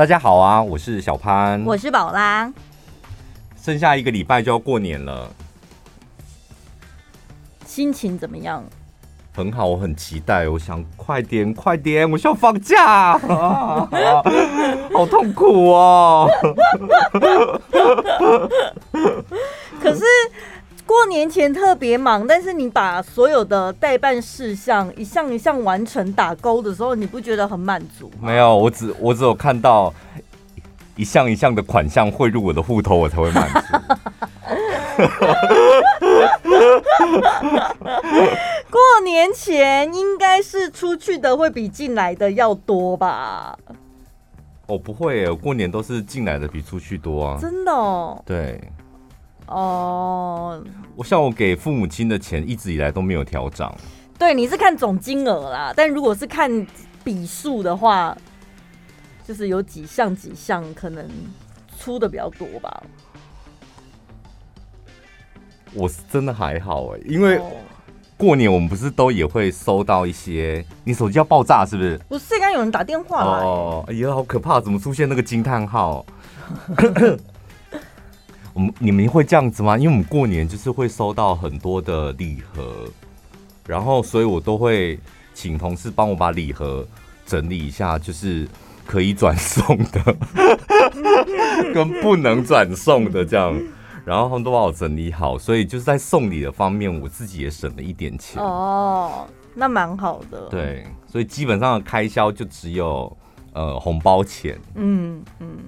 大家好啊，我是小潘，我是宝拉。剩下一个礼拜就要过年了，心情怎么样？很好，我很期待。我想快点，快点，我需要放假，好痛苦哦。可是过年前特别忙，但是你把所有的代办事项一项一项完成打勾的时候，你不觉得很满足吗？没有，我只我只有看到一项一项的款项汇入我的户头，我才会满足。过年前应该是出去的会比进来的要多吧？我、哦、不会，我过年都是进来的比出去多啊。真的哦？对。哦。我像我给父母亲的钱一直以来都没有调涨。对，你是看总金额啦，但如果是看笔数的话，就是有几项几项可能出的比较多吧。我是真的还好哎，因为过年我们不是都也会收到一些，你手机要爆炸是不是？不是，刚刚有人打电话来。哦，哎呀，好可怕！怎么出现那个惊叹号？我们你们会这样子吗？因为我们过年就是会收到很多的礼盒，然后所以我都会请同事帮我把礼盒整理一下，就是可以转送的 跟不能转送的这样。然后他们都帮我整理好，所以就是在送礼的方面，我自己也省了一点钱。哦，那蛮好的。对，所以基本上的开销就只有呃红包钱。嗯嗯，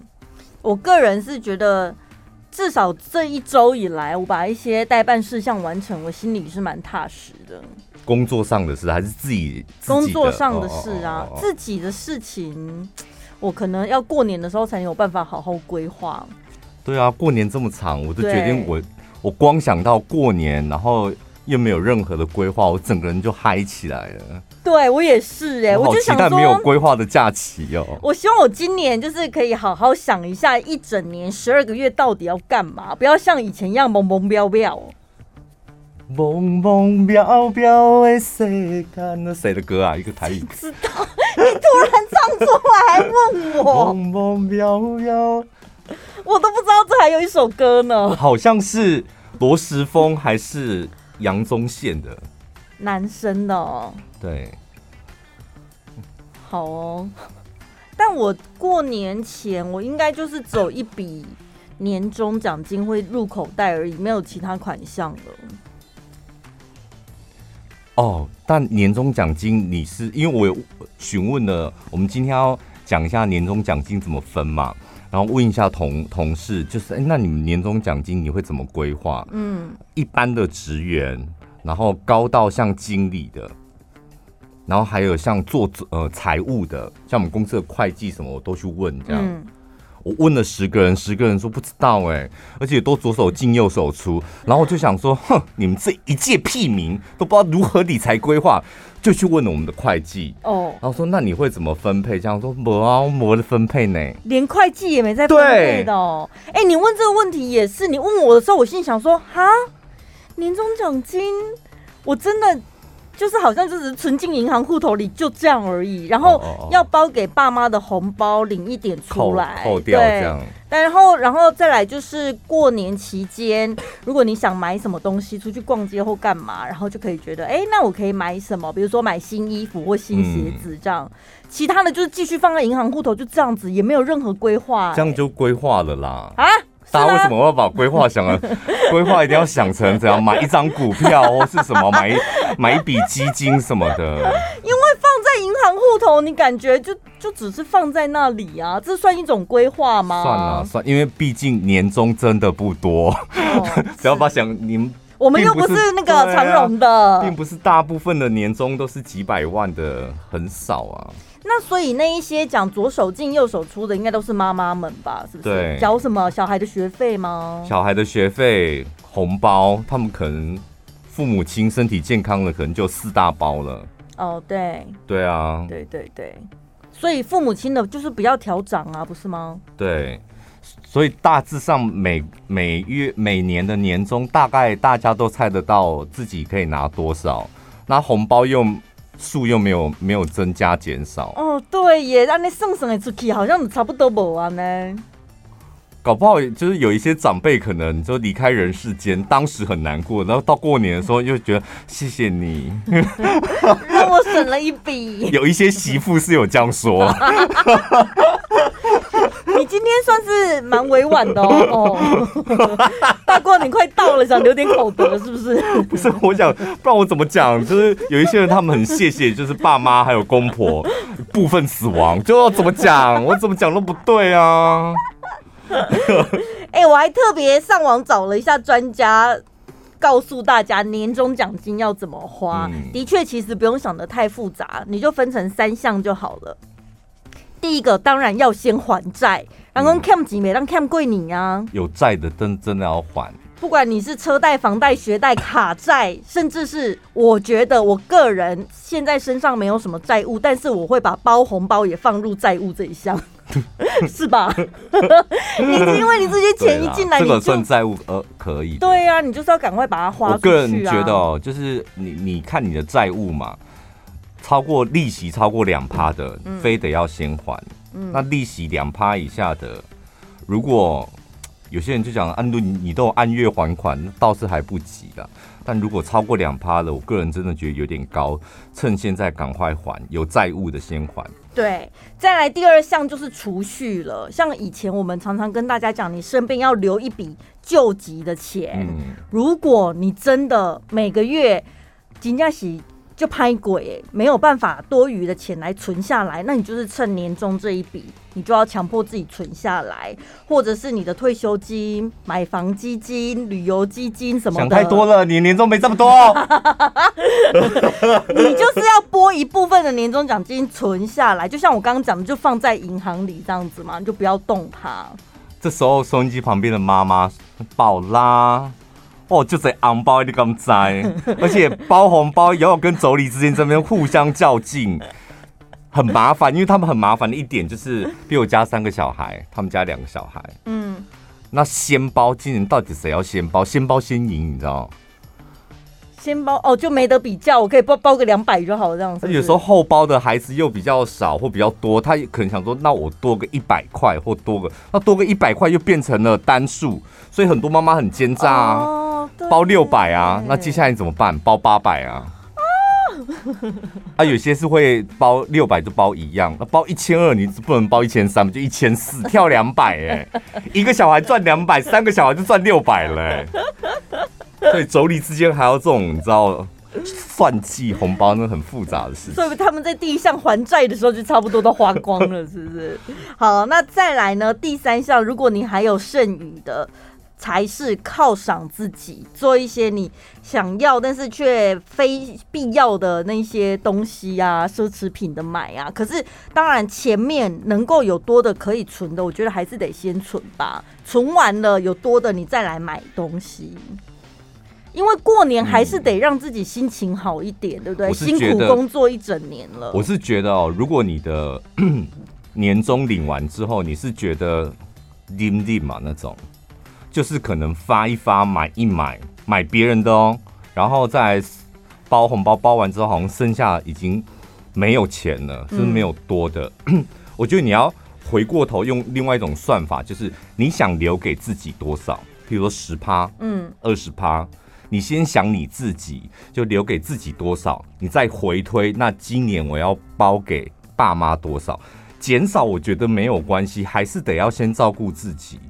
我个人是觉得，至少这一周以来，我把一些代办事项完成，我心里是蛮踏实的。工作上的事还是自己，自己工作上的事啊，哦哦哦哦自己的事情，我可能要过年的时候才有办法好好规划。对啊，过年这么长，我就决定我我光想到过年，然后又没有任何的规划，我整个人就嗨起来了。对我也是哎、欸，我就想说没有规划的假期哦。我希望我今年就是可以好好想一下，一整年十二个月到底要干嘛，不要像以前一样懵懵飙飙。懵懵飙飙的世界，那谁的歌啊？一个台语。不知道，你突然唱出来还问我。懵懵飙飙。我都不知道这还有一首歌呢，好像是罗时丰还是杨宗宪的男生的哦。对，好哦。但我过年前我应该就是走一笔年终奖金会入口袋而已，没有其他款项了。哦，但年终奖金你是因为我有询问了，我们今天要讲一下年终奖金怎么分嘛？然后问一下同同事，就是哎，那你们年终奖金你会怎么规划？嗯，一般的职员，然后高到像经理的，然后还有像做呃财务的，像我们公司的会计什么，我都去问这样。嗯我问了十个人，十个人说不知道哎，而且都左手进右手出，然后我就想说，哼，你们这一介屁民都不知道如何理财规划，就去问了我们的会计哦，然后说那你会怎么分配？这样说磨啊，磨的分配呢，连会计也没在分配的哦。哎，你问这个问题也是，你问我的时候，我心里想说，哈，年终奖金我真的。就是好像就是存进银行户头里就这样而已，然后要包给爸妈的红包领一点出来，扣，扣掉这样。然后然后再来就是过年期间，如果你想买什么东西，出去逛街或干嘛，然后就可以觉得，哎，那我可以买什么？比如说买新衣服或新鞋子这样。嗯、其他的就是继续放在银行户头，就这样子，也没有任何规划。这样就规划了啦。啊？大家为什么要把规划想了？规划一定要想成怎样买一张股票或是什么买一 买一笔基金什么的？因为放在银行户头，你感觉就就只是放在那里啊，这算一种规划吗？算了算，因为毕竟年终真的不多。哦、只要把想你们，我们又不是那个长荣的、啊，并不是大部分的年终都是几百万的，很少啊。那所以那一些讲左手进右手出的，应该都是妈妈们吧？是不是？对。缴什么小孩的学费吗？小孩的学费、红包，他们可能父母亲身体健康了，可能就四大包了。哦，对。对啊。对对对。所以父母亲的就是不要调涨啊，不是吗？对。所以大致上每每月每年的年终，大概大家都猜得到自己可以拿多少。那红包又。数又没有没有增加减少。哦，对耶，那你送送的出去好像差不多不完呢。搞不好就是有一些长辈可能就离开人世间，当时很难过，然后到过年的时候又觉得谢谢你，让 我省了一笔。有一些媳妇是有这样说。你今天算是蛮委婉的哦，哦，大过你快到了，想留点口德是不是？不是，我想不然我怎么讲？就是有一些人他们很谢谢，就是爸妈还有公婆部分死亡，就要怎么讲？我怎么讲都不对啊。哎、欸，我还特别上网找了一下专家，告诉大家年终奖金要怎么花。嗯、的确，其实不用想的太复杂，你就分成三项就好了。第一个当然要先还债，然后 cam 几没让 cam 贵你啊。有债的真真的要还，不管你是车贷、房贷、学贷、卡债，甚至是我觉得我个人现在身上没有什么债务，但是我会把包红包也放入债务这一项。是吧？你因为你这些钱一进来，这个算债务呃可以。对呀、啊，你就是要赶快把它花出去、啊。我个人觉得哦，就是你你看你的债务嘛，超过利息超过两趴的，嗯、非得要先还。嗯、那利息两趴以下的，如果有些人就讲按度你你都按月还款，倒是还不急的。但如果超过两趴的，我个人真的觉得有点高，趁现在赶快还，有债务的先还。对，再来第二项就是储蓄了。像以前我们常常跟大家讲，你生病要留一笔救急的钱。嗯、如果你真的每个月金价喜。就拍鬼，没有办法多余的钱来存下来，那你就是趁年终这一笔，你就要强迫自己存下来，或者是你的退休金、买房基金、旅游基金什么的。想太多了，你年终没这么多，你就是要拨一部分的年终奖金存下来，就像我刚刚讲的，就放在银行里这样子嘛，你就不要动它。这时候收音机旁边的妈妈宝拉。哦，就在昂包你敢摘，而且包红包也要跟妯娌之间这边互相较劲，很麻烦，因为他们很麻烦的一点就是，比我家三个小孩，他们家两个小孩，嗯，那先包今年到底谁要先包？先包先赢，你知道？先包哦，就没得比较，我可以包包个两百就好，这样子。有时候后包的孩子又比较少或比较多，他可能想说，那我多个一百块或多个，那多个一百块又变成了单数，所以很多妈妈很奸诈啊。哦包六百啊，那接下来你怎么办？包八百啊？啊，有些是会包六百就包一样，那包一千二你不能包一千三，就一千四，跳两百哎，一个小孩赚两百，三个小孩就赚六百了哎。所以妯娌之间还要这种你知道算计红包，那很复杂的事情。所以他们在第一项还债的时候就差不多都花光了，是不是？好，那再来呢？第三项，如果你还有剩余的。才是犒赏自己，做一些你想要但是却非必要的那些东西啊，奢侈品的买啊。可是当然前面能够有多的可以存的，我觉得还是得先存吧。存完了有多的，你再来买东西。因为过年还是得让自己心情好一点，嗯、对不对？辛苦工作一整年了。我是觉得哦，如果你的 年终领完之后，你是觉得拎拎嘛那种。就是可能发一发，买一买，买别人的哦，然后再包红包，包完之后好像剩下已经没有钱了，是没有多的。嗯、我觉得你要回过头用另外一种算法，就是你想留给自己多少，比如说十趴，嗯，二十趴，你先想你自己就留给自己多少，你再回推，那今年我要包给爸妈多少，减少我觉得没有关系，还是得要先照顾自己。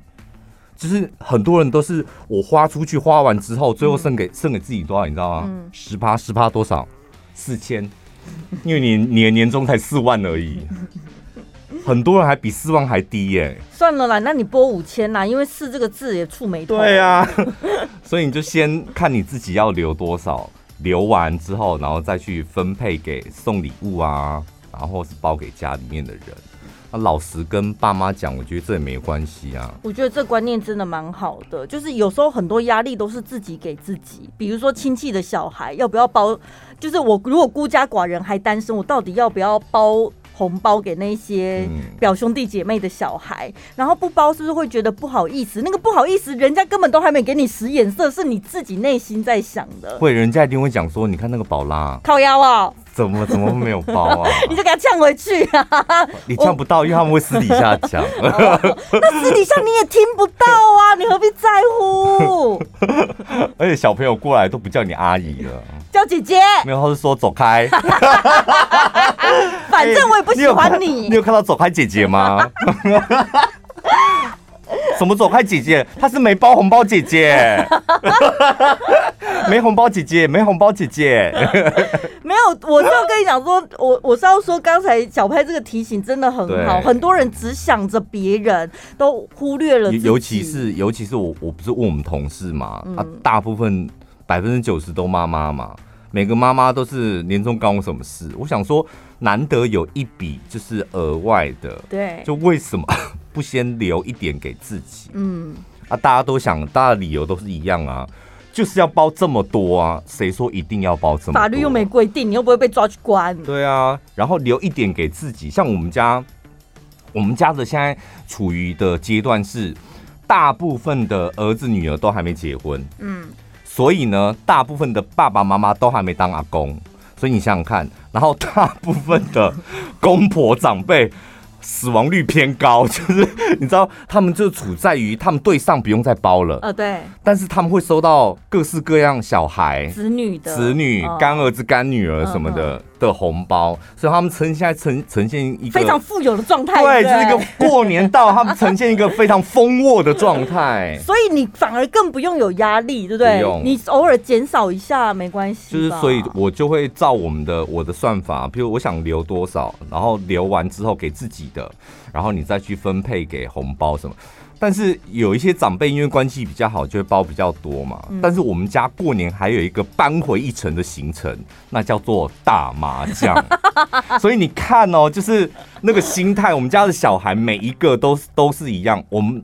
就是很多人都是我花出去，花完之后，最后剩给剩给自己多少，你知道吗？十趴十趴多少？四千，因为你你的年终才四万而已，很多人还比四万还低耶、欸。算了啦，那你拨五千啦，因为四这个字也触霉头。对啊，所以你就先看你自己要留多少，留完之后，然后再去分配给送礼物啊，然后是包给家里面的人。那老实跟爸妈讲，我觉得这也没关系啊。我觉得这观念真的蛮好的，就是有时候很多压力都是自己给自己。比如说亲戚的小孩要不要包，就是我如果孤家寡人还单身，我到底要不要包红包给那些表兄弟姐妹的小孩，嗯、然后不包是不是会觉得不好意思？那个不好意思，人家根本都还没给你使眼色，是你自己内心在想的。会，人家一定会讲说，你看那个宝拉靠腰啊、哦，怎么怎么会没有包啊？你就给他呛回去啊！你呛不到，因为他们会私底下讲。哦、那私底下你也听不到啊，你何必在乎？而且小朋友过来都不叫你阿姨了。叫姐姐，没有，他是说走开。反正我也不喜欢你。欸、你，有你有看到走开姐姐吗？什么走开姐姐？她是没包红包姐姐。没红包姐姐，没红包姐姐。没有，我就跟你讲说，我我是要说，刚才小拍这个提醒真的很好。很多人只想着别人，都忽略了。尤其是尤其是我，我不是问我们同事嘛，嗯、啊，大部分。百分之九十都妈妈嘛，每个妈妈都是年终干我什么事？我想说，难得有一笔就是额外的，对，就为什么 不先留一点给自己？嗯，啊，大家都想，大家的理由都是一样啊，就是要包这么多啊，谁说一定要包这么多？法律又没规定，你又不会被抓去关。对啊，然后留一点给自己，像我们家，我们家的现在处于的阶段是，大部分的儿子女儿都还没结婚，嗯。所以呢，大部分的爸爸妈妈都还没当阿公，所以你想想看，然后大部分的公婆长辈。死亡率偏高，就是你知道，他们就处在于他们对上不用再包了，呃，对，但是他们会收到各式各样小孩、子女的、子女、干儿子、干女儿什么的的红包，所以他们呈现在呈呈现一个非常富有的状态，对，就是一个过年到，他们呈现一个非常丰沃的状态，所以你反而更不用有压力，对不对？你偶尔减少一下没关系，就是所以我就会照我们的我的算法，比如我想留多少，然后留完之后给自己的。然后你再去分配给红包什么，但是有一些长辈因为关系比较好，就会包比较多嘛。嗯、但是我们家过年还有一个搬回一城的行程，那叫做打麻将。所以你看哦，就是那个心态，我们家的小孩每一个都都是一样。我们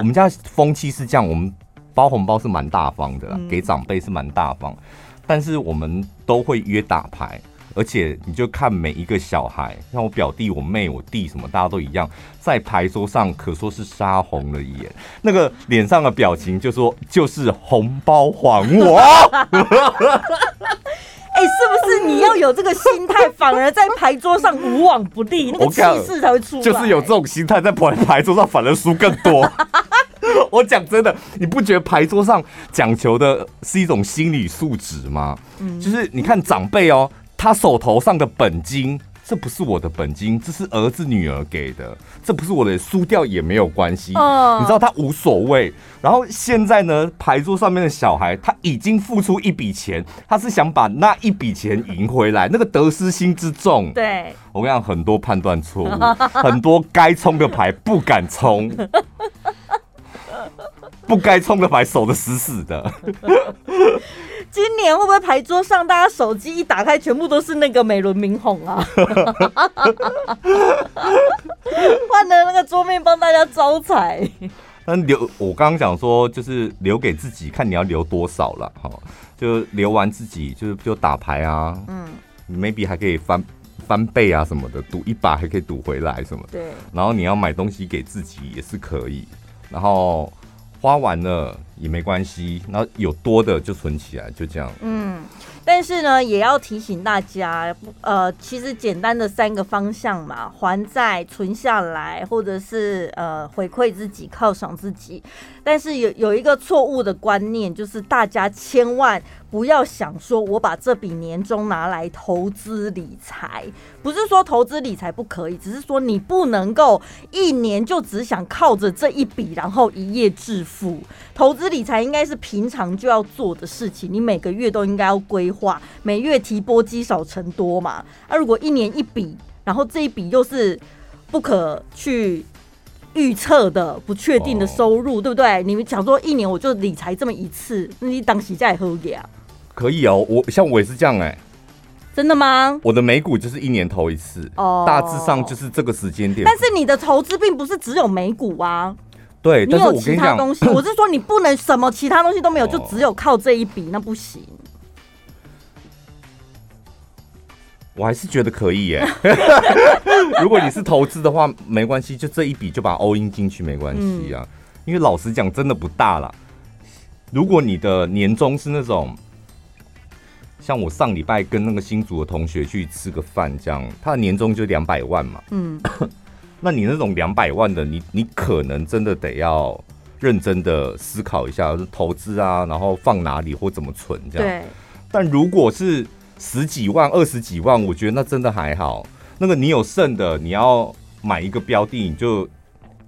我们家风气是这样，我们包红包是蛮大方的，给长辈是蛮大方，但是我们都会约打牌。而且你就看每一个小孩，像我表弟、我妹、我弟什么，大家都一样，在牌桌上可说是杀红了眼，那个脸上的表情就说就是红包还我。哎、欸，是不是你要有这个心态，反而在牌桌上无往不利，那个气势才会出来？就是有这种心态，在牌牌桌上反而输更多。我讲真的，你不觉得牌桌上讲求的是一种心理素质吗？嗯，就是你看长辈哦。他手头上的本金，这不是我的本金，这是儿子女儿给的，这不是我的，输掉也没有关系。你知道他无所谓。然后现在呢，牌桌上面的小孩他已经付出一笔钱，他是想把那一笔钱赢回来，那个得失心之重。对，我跟你讲，很多判断错误，很多该冲的牌不敢冲，不该冲的牌守的死死的。今年会不会牌桌上大家手机一打开，全部都是那个美轮明宏啊？换了那个桌面帮大家招财。那留我刚刚讲说，就是留给自己，看你要留多少了。哈，就留完自己，就是就打牌啊。嗯，maybe 还可以翻翻倍啊什么的，赌一把还可以赌回来什么的。对。然后你要买东西给自己也是可以，然后花完了。也没关系，然后有多的就存起来，就这样。嗯，但是呢，也要提醒大家，呃，其实简单的三个方向嘛，还债、存下来，或者是呃回馈自己、犒赏自己。但是有有一个错误的观念，就是大家千万不要想说，我把这笔年终拿来投资理财，不是说投资理财不可以，只是说你不能够一年就只想靠着这一笔，然后一夜致富。投资理财应该是平常就要做的事情，你每个月都应该要规划，每月提拨积少成多嘛。那、啊、如果一年一笔，然后这一笔又是不可去。预测的不确定的收入，哦、对不对？你们想说一年我就理财这么一次，那你当时在喝呀？可以哦，我像我也是这样哎、欸，真的吗？我的美股就是一年投一次，哦，大致上就是这个时间点。但是你的投资并不是只有美股啊，对，你有其他东西。我是说你不能什么其他东西都没有，哦、就只有靠这一笔，那不行。我还是觉得可以耶。如果你是投资的话，没关系，就这一笔就把 all in 进去没关系啊。嗯、因为老实讲，真的不大啦。如果你的年终是那种，像我上礼拜跟那个新竹的同学去吃个饭，这样他的年终就两百万嘛。嗯，那你那种两百万的，你你可能真的得要认真的思考一下，投资啊，然后放哪里或怎么存这样。对。但如果是十几万、二十几万，我觉得那真的还好。那个你有剩的，你要买一个标的，你就。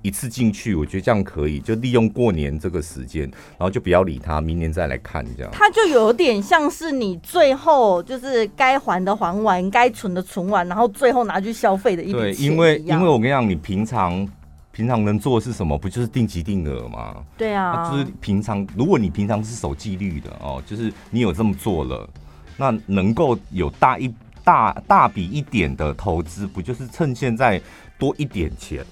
一次进去，我觉得这样可以，就利用过年这个时间，然后就不要理他，明年再来看这样。他就有点像是你最后就是该还的还完，该存的存完，然后最后拿去消费的一笔钱。对，因为因为我跟你讲，你平常平常能做的是什么？不就是定期定额吗？对啊，就是平常如果你平常是守纪律的哦，就是你有这么做了，那能够有大一大大笔一点的投资，不就是趁现在多一点钱？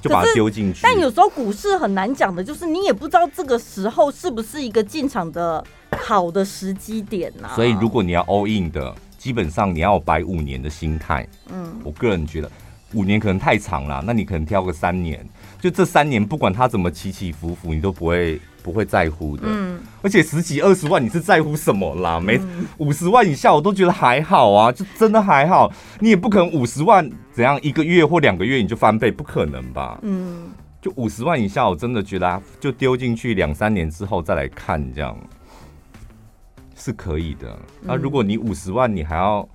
就把它丢进去，但有时候股市很难讲的，就是你也不知道这个时候是不是一个进场的好的时机点呐、啊。所以如果你要 all in 的，基本上你要摆五年的心态。嗯，我个人觉得五年可能太长了，那你可能挑个三年，就这三年不管他怎么起起伏伏，你都不会。不会在乎的，嗯，而且十几二十万，你是在乎什么啦？没五十万以下，我都觉得还好啊，就真的还好。你也不可能五十万怎样一个月或两个月你就翻倍，不可能吧？嗯，就五十万以下，我真的觉得就丢进去两三年之后再来看，这样是可以的。那如果你五十万，你还要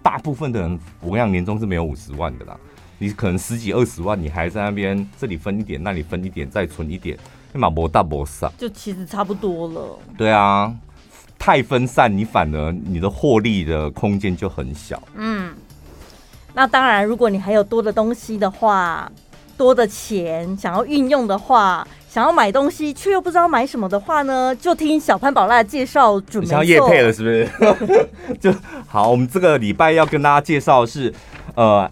大部分的人，我跟你讲，年终是没有五十万的啦。你可能十几二十万，你还在那边这里分一点，那里分一点，再存一点。起码不大博少，就其实差不多了。对啊，太分散，你反而你的获利的空间就很小。嗯，那当然，如果你还有多的东西的话，多的钱想要运用的话，想要买东西却又不知道买什么的话呢，就听小潘宝拉介绍准备。想要业配了是不是？就 好，我们这个礼拜要跟大家介绍的是呃，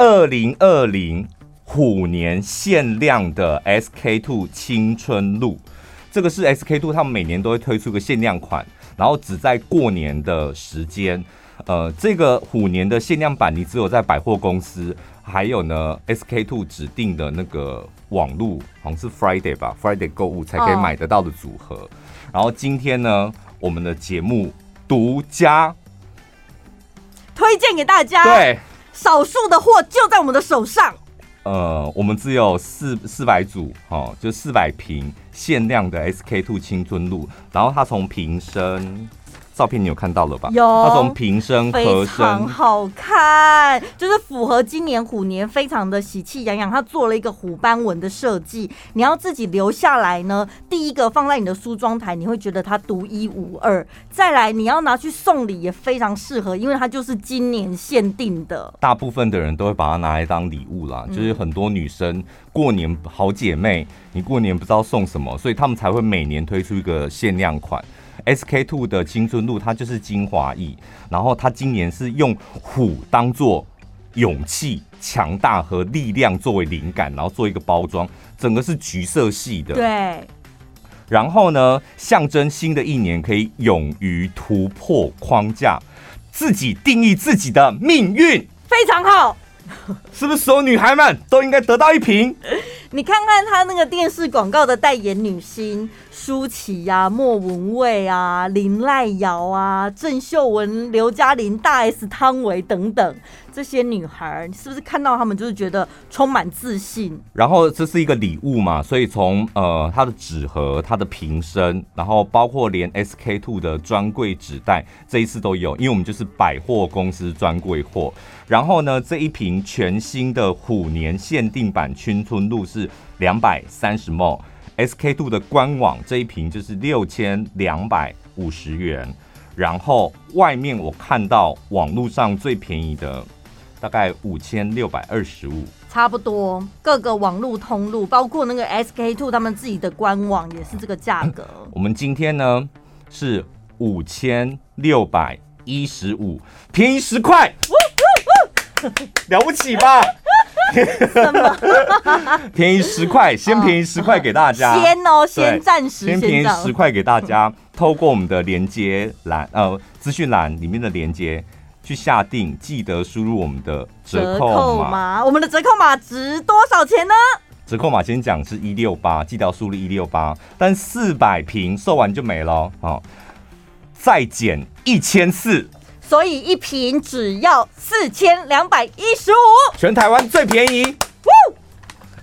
二零二零。虎年限量的 SK two 青春露，这个是 SK two 他们每年都会推出个限量款，然后只在过年的时间。呃，这个虎年的限量版，你只有在百货公司，还有呢 SK two 指定的那个网路，好像是 Friday 吧，Friday 购物才可以买得到的组合。Oh. 然后今天呢，我们的节目独家推荐给大家，对，少数的货就在我们的手上。呃，我们只有四四百组，哦，就四百瓶限量的 SK two 青春露，然后它从瓶身。照片你有看到了吧？有，它从瓶身、盒身，非常好看，就是符合今年虎年，非常的喜气洋洋。它做了一个虎斑纹的设计，你要自己留下来呢。第一个放在你的梳妆台，你会觉得它独一无二。再来，你要拿去送礼也非常适合，因为它就是今年限定的。大部分的人都会把它拿来当礼物啦，就是很多女生过年好姐妹，你过年不知道送什么，所以他们才会每年推出一个限量款。SK two 的青春露，它就是精华液，然后它今年是用虎当做勇气、强大和力量作为灵感，然后做一个包装，整个是橘色系的。对。然后呢，象征新的一年可以勇于突破框架，自己定义自己的命运，非常好。是不是所有女孩们都应该得到一瓶？你看看他那个电视广告的代言女星舒淇呀、莫文蔚啊、林赖瑶啊、郑秀文、刘嘉玲、大 S、汤唯等等这些女孩，你是不是看到他们就是觉得充满自信？然后这是一个礼物嘛，所以从呃它的纸盒、它的瓶身，然后包括连 SK two 的专柜纸袋，这一次都有，因为我们就是百货公司专柜货。然后呢，这一瓶全新的虎年限定版青春露是两百三十 ml，SK two 的官网这一瓶就是六千两百五十元。然后外面我看到网络上最便宜的大概五千六百二十五，差不多各个网络通路，包括那个 SK two 他们自己的官网也是这个价格。我们今天呢是五千六百一十五，便宜十块。了不起吧？什么？便宜十块，先便宜十块给大家。先哦，先暂时先，便宜十块给大家。透过我们的连接栏，呃，资讯栏里面的连接，去下定，记得输入我们的折扣码。我们的折扣码值多少钱呢？折扣码先讲是一六八，记得要输入一六八。但四百瓶售完就没了哦，再减一千四，所以一瓶只要四千两百一十五，全台湾最便宜。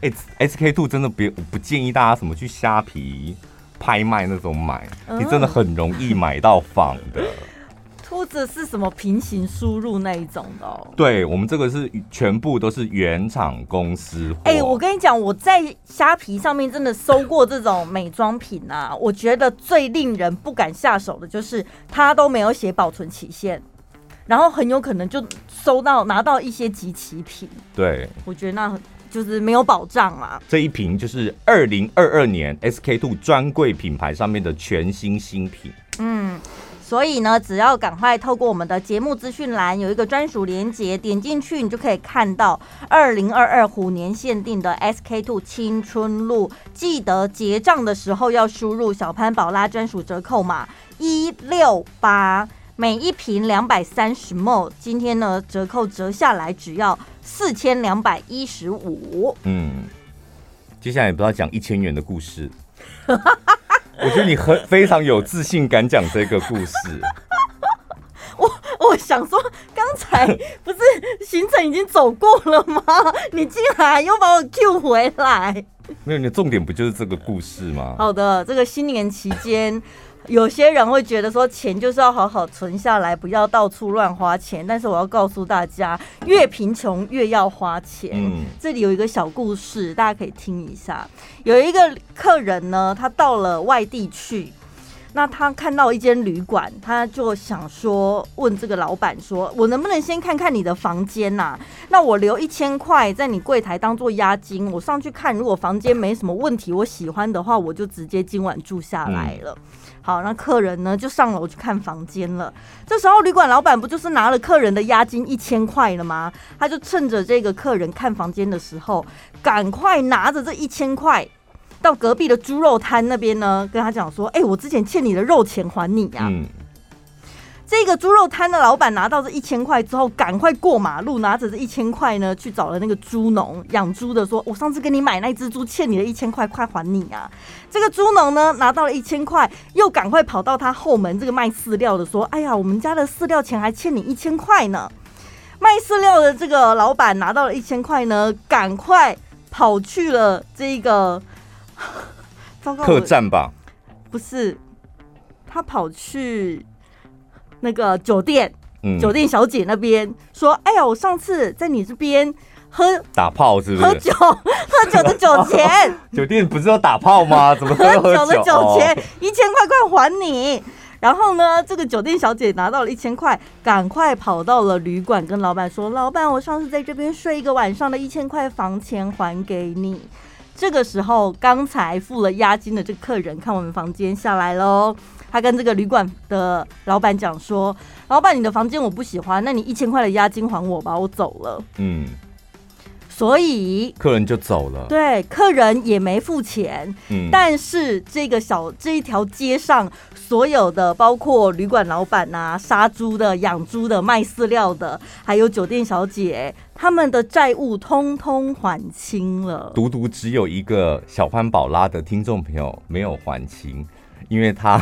哎，SK two 真的别不建议大家什么去虾皮拍卖那种买，你真的很容易买到仿的。兔子是什么平行输入那一种的哦？对，我们这个是全部都是原厂公司。哎，我跟你讲，我在虾皮上面真的搜过这种美妆品啊，我觉得最令人不敢下手的就是它都没有写保存期限，然后很有可能就收到拿到一些集齐品。对，我觉得那就是没有保障啊。这一瓶就是二零二二年 SK two 专柜品牌上面的全新新品。嗯。所以呢，只要赶快透过我们的节目资讯栏有一个专属连结，点进去你就可以看到二零二二虎年限定的 SK two 青春露。记得结账的时候要输入小潘宝拉专属折扣码一六八，每一瓶两百三十 ml，今天呢折扣折下来只要四千两百一十五。嗯，接下来也不知道讲一千元的故事。我觉得你很非常有自信，敢讲这个故事。我我想说，刚才不是行程已经走过了吗？你竟然又把我 Q 回来？没有，你的重点不就是这个故事吗？好的，这个新年期间。有些人会觉得说，钱就是要好好存下来，不要到处乱花钱。但是我要告诉大家，越贫穷越要花钱。嗯，这里有一个小故事，大家可以听一下。有一个客人呢，他到了外地去，那他看到一间旅馆，他就想说，问这个老板说：“我能不能先看看你的房间呐？那我留一千块在你柜台当做押金，我上去看，如果房间没什么问题，我喜欢的话，我就直接今晚住下来了。”好，那客人呢就上楼去看房间了。这时候旅馆老板不就是拿了客人的押金一千块了吗？他就趁着这个客人看房间的时候，赶快拿着这一千块到隔壁的猪肉摊那边呢，跟他讲说：“哎、我之前欠你的肉钱还你呀、”这个猪肉摊的老板拿到这一千块之后，赶快过马路，拿着这一千块呢，去找了那个猪农养猪的，说：“我上次给你买那只猪，欠你的一千块，快还你啊！”这个猪农呢，拿到了一千块，又赶快跑到他后门这个卖饲料的说：“哎呀，我们家的饲料钱还欠你一千块呢。”卖饲料的这个老板拿到了一千块呢，赶快跑去了这个 客栈吧？不是，他跑去。那个酒店，嗯、酒店小姐那边说：“哎呀，我上次在你这边喝打炮是不是？喝酒 喝酒的酒钱，酒店不是要打炮吗？怎么喝酒，的酒钱一千块，快还你！然后呢，这个酒店小姐拿到了一千块，赶快跑到了旅馆，跟老板说：老板，我上次在这边睡一个晚上的一千块房钱还给你。这个时候，刚才付了押金的这个客人看我们房间下来喽。”他跟这个旅馆的老板讲说：“老板，你的房间我不喜欢，那你一千块的押金还我吧，我走了。”嗯，所以客人就走了。对，客人也没付钱。嗯，但是这个小这一条街上所有的，包括旅馆老板啊、杀猪的、养猪的、卖饲料的，还有酒店小姐，他们的债务通通还清了。独独只有一个小潘宝拉的听众朋友没有还清，因为他。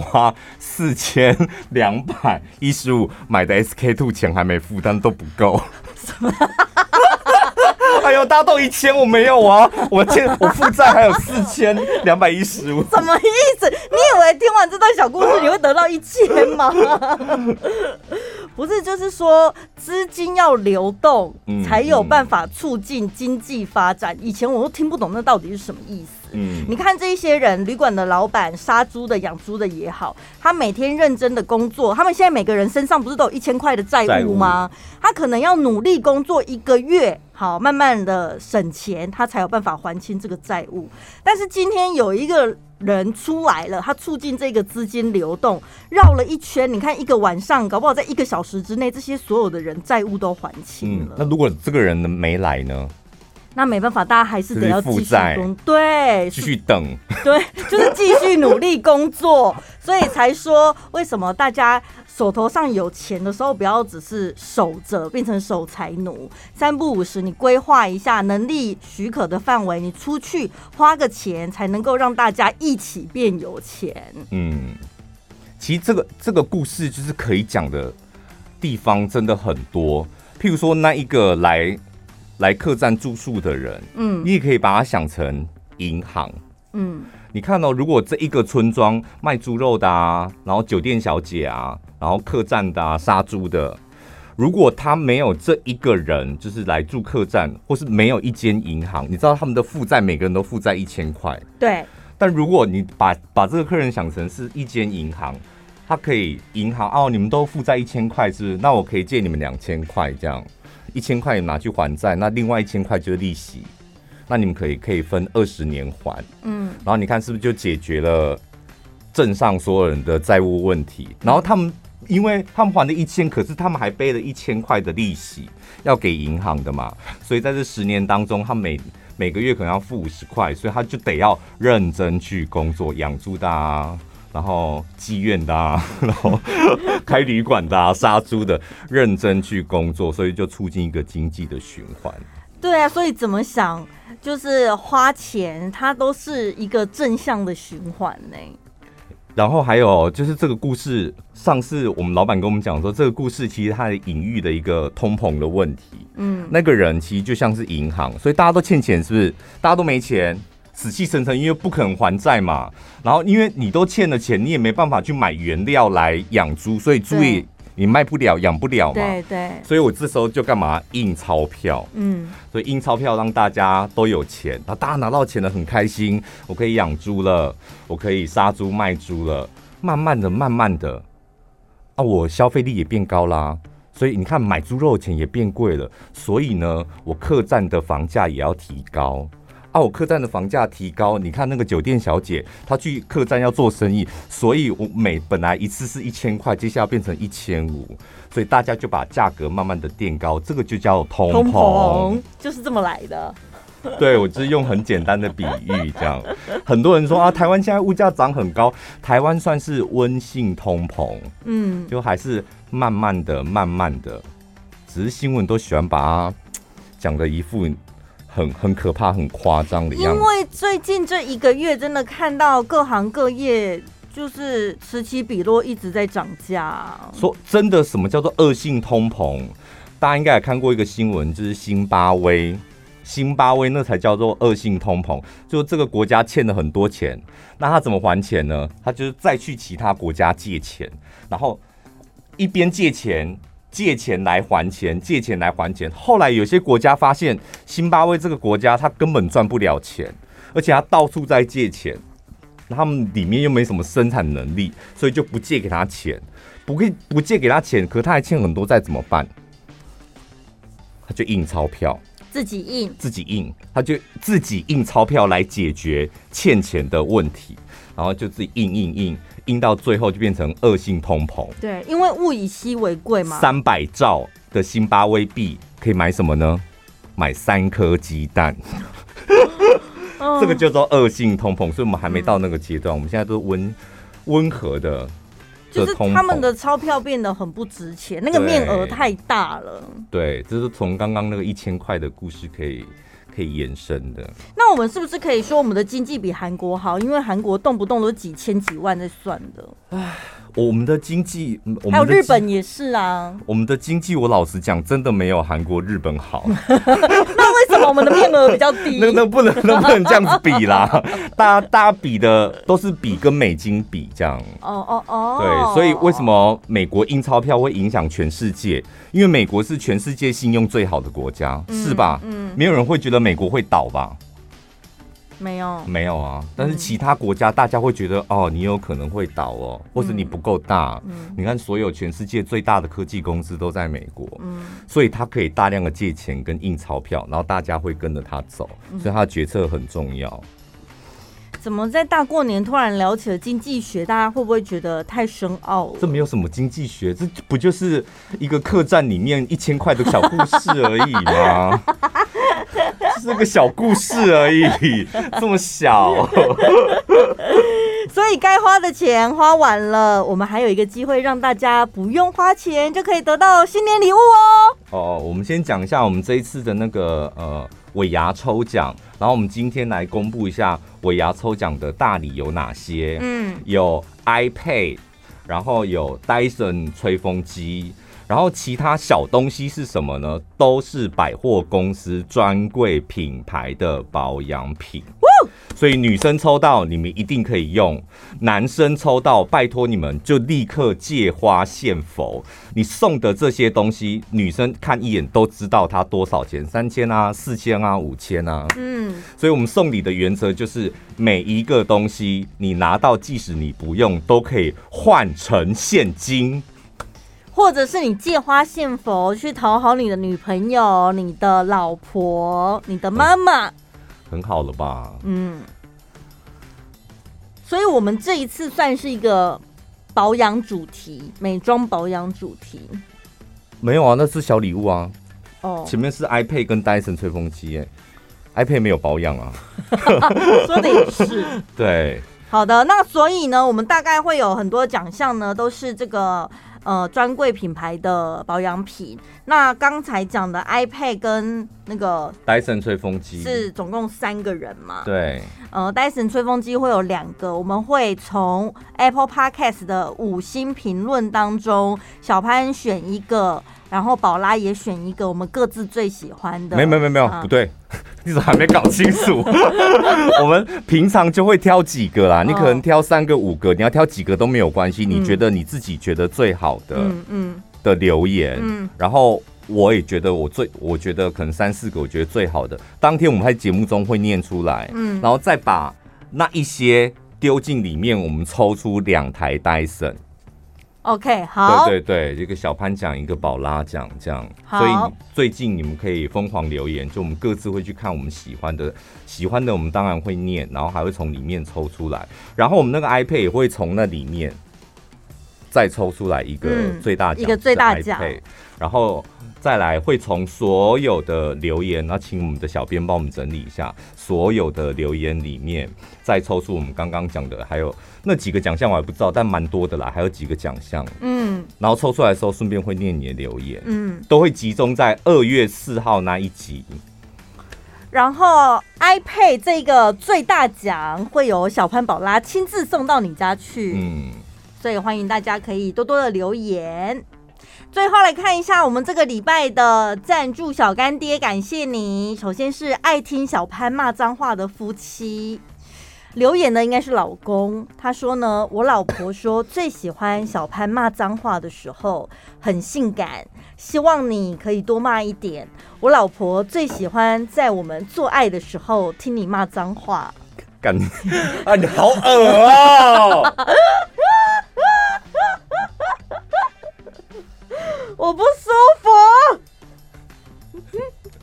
花四千两百一十五 买的 SK two 钱还没付，但都不够。什么？哎呦，大家都一千，我没有啊！我欠我负债还有四千两百一十五。什么意思？你以为听完这段小故事你会得到一千吗？不是，就是说资金要流动，才有办法促进经济发展。以前我都听不懂那到底是什么意思。嗯，你看这一些人，旅馆的老板、杀猪的、养猪的也好，他每天认真的工作，他们现在每个人身上不是都有一千块的债务吗？他可能要努力工作一个月，好，慢慢的省钱，他才有办法还清这个债务。但是今天有一个人出来了，他促进这个资金流动，绕了一圈，你看一个晚上，搞不好在一个小时之内，这些所有的人债务都还清了。那如果这个人没来呢？那没办法，大家还是得要继续工，对，继续等，对，就是继续努力工作，所以才说为什么大家手头上有钱的时候，不要只是守着，变成守财奴。三不五时，你规划一下，能力许可的范围，你出去花个钱，才能够让大家一起变有钱。嗯，其实这个这个故事就是可以讲的地方真的很多，譬如说那一个来。来客栈住宿的人，嗯，你也可以把它想成银行，嗯，你看哦，如果这一个村庄卖猪肉的啊，然后酒店小姐啊，然后客栈的啊，杀猪的，如果他没有这一个人，就是来住客栈，或是没有一间银行，你知道他们的负债每个人都负债一千块，对。但如果你把把这个客人想成是一间银行，他可以银行哦，你们都负债一千块，是不是？那我可以借你们两千块这样。一千块拿去还债，那另外一千块就是利息，那你们可以可以分二十年还，嗯，然后你看是不是就解决了镇上所有人的债务问题？然后他们因为他们还了一千，可是他们还背了一千块的利息要给银行的嘛，所以在这十年当中，他每每个月可能要付五十块，所以他就得要认真去工作养猪的啊。然后妓院的啊，然后开旅馆的啊，杀猪的，认真去工作，所以就促进一个经济的循环。对啊，所以怎么想，就是花钱，它都是一个正向的循环呢。然后还有就是这个故事，上次我们老板跟我们讲说，这个故事其实它的隐喻的一个通膨的问题。嗯，那个人其实就像是银行，所以大家都欠钱，是不是？大家都没钱。死气沉沉，因为不可能还债嘛。然后因为你都欠了钱，你也没办法去买原料来养猪，所以猪也你卖不了，养不了嘛。对对。所以我这时候就干嘛印钞票？嗯。所以印钞票让大家都有钱，然后大家拿到钱了很开心，我可以养猪了，我可以杀猪卖猪了。慢慢的，慢慢的，啊，我消费力也变高啦。所以你看买猪肉的钱也变贵了。所以呢，我客栈的房价也要提高。啊！我客栈的房价提高，你看那个酒店小姐，她去客栈要做生意，所以我每本来一次是一千块，接下来变成一千五，所以大家就把价格慢慢的垫高，这个就叫通膨，通膨就是这么来的。对，我就是用很简单的比喻，这样 很多人说啊，台湾现在物价涨很高，台湾算是温性通膨，嗯，就还是慢慢的、慢慢的，只是新闻都喜欢把它讲的一副。很很可怕，很夸张的样子。因为最近这一个月，真的看到各行各业就是此起彼落，一直在涨价。说真的，什么叫做恶性通膨？大家应该也看过一个新闻，就是新巴威，新巴威那才叫做恶性通膨。就这个国家欠了很多钱，那他怎么还钱呢？他就是再去其他国家借钱，然后一边借钱。借钱来还钱，借钱来还钱。后来有些国家发现，辛巴威这个国家他根本赚不了钱，而且他到处在借钱，他们里面又没什么生产能力，所以就不借给他钱，不给不借给他钱，可他还欠很多债怎么办？他就印钞票，自己印，自己印，他就自己印钞票来解决欠钱的问题，然后就自己印印印。印到最后就变成恶性通膨。对，因为物以稀为贵嘛。三百兆的辛巴威币可以买什么呢？买三颗鸡蛋。这个叫做恶性通膨，所以我们还没到那个阶段，嗯、我们现在都是温温和的。就是他们的钞票变得很不值钱，那个面额太大了。对，这、就是从刚刚那个一千块的故事可以。可以延伸的，那我们是不是可以说我们的经济比韩国好？因为韩国动不动都几千几万在算的。唉，我们的经济，还有日本也是啊。我们的经济，我老实讲，真的没有韩国、日本好。我们的面额比较低？那那不能，那不能这样子比啦。大家大家比的都是比跟美金比这样。哦哦哦。对，所以为什么美国印钞票会影响全世界？因为美国是全世界信用最好的国家，嗯、是吧？嗯，没有人会觉得美国会倒吧？没有，没有啊。但是其他国家，大家会觉得、嗯、哦，你有可能会倒哦，或者你不够大。嗯，你看，所有全世界最大的科技公司都在美国，嗯，所以他可以大量的借钱跟印钞票，然后大家会跟着他走，所以他的决策很重要。怎么在大过年突然聊起了经济学？大家会不会觉得太深奥了？这没有什么经济学，这不就是一个客栈里面一千块的小故事而已吗？是个小故事而已，这么小。所以该花的钱花完了，我们还有一个机会让大家不用花钱就可以得到新年礼物哦。哦，我们先讲一下我们这一次的那个呃尾牙抽奖，然后我们今天来公布一下尾牙抽奖的大礼有哪些。嗯，有 iPad，然后有 Dyson 吹风机。然后其他小东西是什么呢？都是百货公司专柜品牌的保养品。所以女生抽到你们一定可以用，男生抽到拜托你们就立刻借花献佛。你送的这些东西，女生看一眼都知道它多少钱，三千啊、四千啊、五千啊。嗯，所以我们送礼的原则就是每一个东西你拿到，即使你不用，都可以换成现金。或者是你借花献佛，去讨好你的女朋友、你的老婆、你的妈妈，嗯，很好了吧？嗯。所以我们这一次算是一个保养主题，美妆保养主题。没有啊，那是小礼物啊。哦。前面是 iPad 跟 Dyson 吹风机，哎，iPad 没有保养啊。说的也是。对。好的，那所以呢，我们大概会有很多奖项呢，都是这个。呃，专柜品牌的保养品。那刚才讲的 iPad 跟那个 Dyson 吹风机是总共三个人嘛？对。呃，Dyson 吹风机会有两个，我们会从 Apple Podcast 的五星评论当中，小潘选一个，然后宝拉也选一个，我们各自最喜欢的。没没没没有，不对。你怎么还没搞清楚？我们平常就会挑几个啦，你可能挑三个、五个，你要挑几个都没有关系。你觉得你自己觉得最好的，嗯嗯，的留言，嗯，然后我也觉得我最，我觉得可能三四个，我觉得最好的，当天我们在节目中会念出来，嗯，然后再把那一些丢进里面，我们抽出两台 Dyson。OK，好，对对对，一个小潘奖，一个宝拉奖，这样。所以最近你们可以疯狂留言，就我们各自会去看我们喜欢的，喜欢的我们当然会念，然后还会从里面抽出来，然后我们那个 iPad 也会从那里面再抽出来一个最大奖，一个最大奖，然后。再来会从所有的留言，那请我们的小编帮我们整理一下所有的留言里面，再抽出我们刚刚讲的，还有那几个奖项我还不知道，但蛮多的啦，还有几个奖项。嗯，然后抽出来的时候顺便会念你的留言，嗯，都会集中在二月四号那一集。然后 iPad 这个最大奖会有小潘宝拉亲自送到你家去，嗯，所以欢迎大家可以多多的留言。最后来看一下我们这个礼拜的赞助小干爹，感谢你。首先是爱听小潘骂脏话的夫妻留言的，应该是老公。他说呢，我老婆说最喜欢小潘骂脏话的时候，很性感，希望你可以多骂一点。我老婆最喜欢在我们做爱的时候听你骂脏话。干啊，你好恶啊！我不舒服。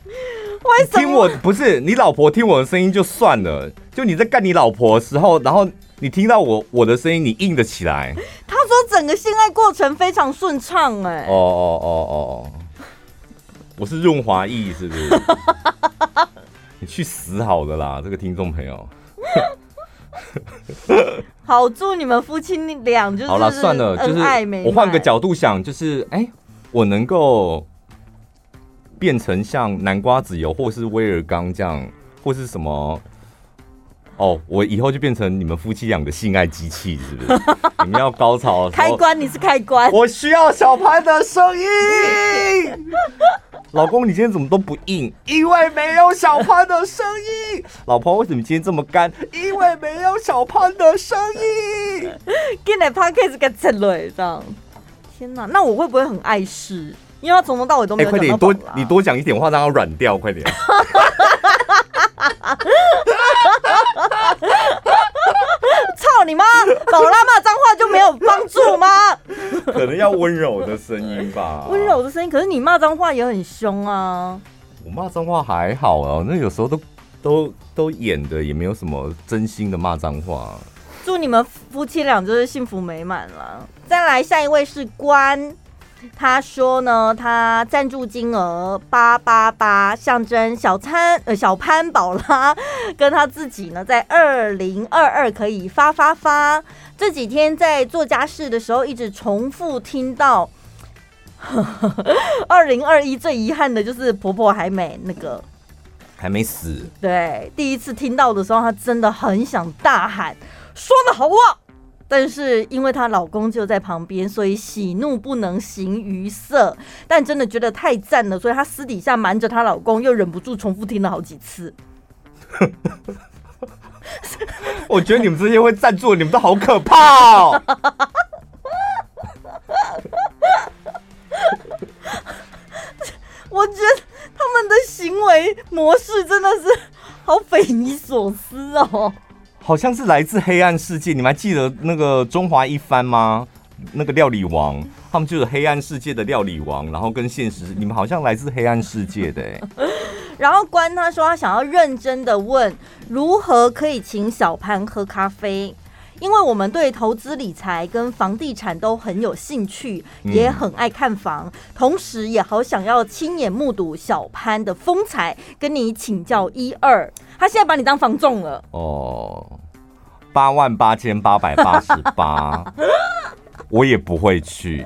为什么？听我不是你老婆听我的声音就算了，就你在干你老婆的时候，然后你听到我我的声音，你硬得起来。他说整个性爱过程非常顺畅，哎。哦哦哦哦，我是润滑液是不是？你去死好了啦，这个听众朋友。好，祝你们夫妻俩就是好了，算了，就是我换个角度想，就是哎。欸我能够变成像南瓜籽油，或是威尔刚这样，或是什么？哦，我以后就变成你们夫妻俩的性爱机器，是不是？你们要高潮开关，你是开关。我需要小潘的声音。老公，你今天怎么都不硬？因为没有小潘的声音。老婆，为什么今天这么干？因为没有小潘的声音。今天 podcast 给吃了，这样。天哪，那我会不会很碍事？因为他从头到尾都没有欸、快点，你多你多讲一点话，让他软掉，快点。操你妈！宝拉骂脏话就没有帮助吗？可能要温柔的声音吧。温柔的声音，可是你骂脏话也很凶啊。我骂脏话还好啊，那有时候都都都演的，也没有什么真心的骂脏话。祝你们夫妻俩就是幸福美满了。再来，下一位是关他说呢，他赞助金额八八八，象征小潘呃小潘宝拉 跟他自己呢，在二零二二可以发发发。这几天在做家事的时候，一直重复听到。二零二一最遗憾的就是婆婆还没那个还没死。对，第一次听到的时候，她真的很想大喊：“说的好啊！”但是因为她老公就在旁边，所以喜怒不能形于色。但真的觉得太赞了，所以她私底下瞒着她老公，又忍不住重复听了好几次。我觉得你们这些会赞助，你们都好可怕哦！我觉得他们的行为模式真的是好匪夷所思哦。好像是来自黑暗世界，你们还记得那个中华一番吗？那个料理王，他们就是黑暗世界的料理王，然后跟现实，你们好像来自黑暗世界的。然后关他说他想要认真的问，如何可以请小潘喝咖啡？因为我们对投资理财跟房地产都很有兴趣，也很爱看房，嗯、同时也好想要亲眼目睹小潘的风采，跟你请教一二。他现在把你当房仲了哦，八万八千八百八十八，我也不会去。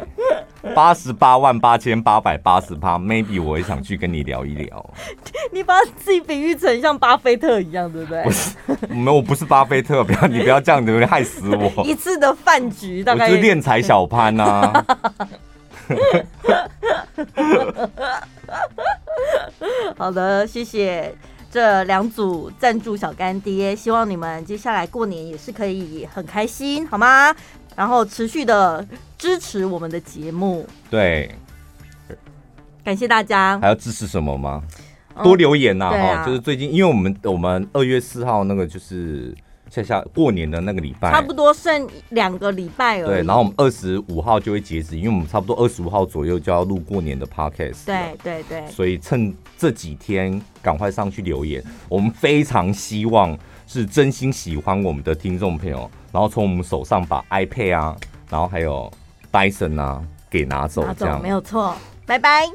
八十八万八千八百八十八，maybe 我也想去跟你聊一聊。你把自己比喻成像巴菲特一样，对不对？不是，没有，我不是巴菲特，不要你不要这样子，有点害死我。一次的饭局，大概我是练财小潘呐、啊。好的，谢谢这两组赞助小干爹，希望你们接下来过年也是可以很开心，好吗？然后持续的支持我们的节目，对，感谢大家。还要支持什么吗？多留言呐，哈、嗯啊，就是最近，因为我们我们二月四号那个就是下下过年的那个礼拜，差不多剩两个礼拜了。对，然后我们二十五号就会截止，因为我们差不多二十五号左右就要录过年的 podcast。对对对，所以趁这几天赶快上去留言，我们非常希望是真心喜欢我们的听众朋友。然后从我们手上把 iPad 啊，然后还有 Dyson 啊给拿走，这样没有错。拜拜。